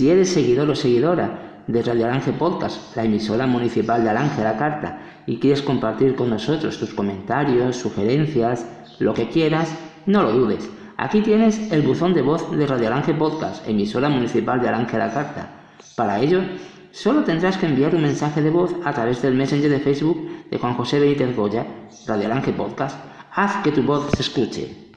Si eres seguidor o seguidora de Radio Alange Podcast, la emisora municipal de Alange La Carta, y quieres compartir con nosotros tus comentarios, sugerencias, lo que quieras, no lo dudes. Aquí tienes el buzón de voz de Radio Alange Podcast, emisora municipal de Alange La Carta. Para ello, solo tendrás que enviar un mensaje de voz a través del Messenger de Facebook de Juan José Benítez Goya, Radio Alange Podcast. Haz que tu voz se escuche.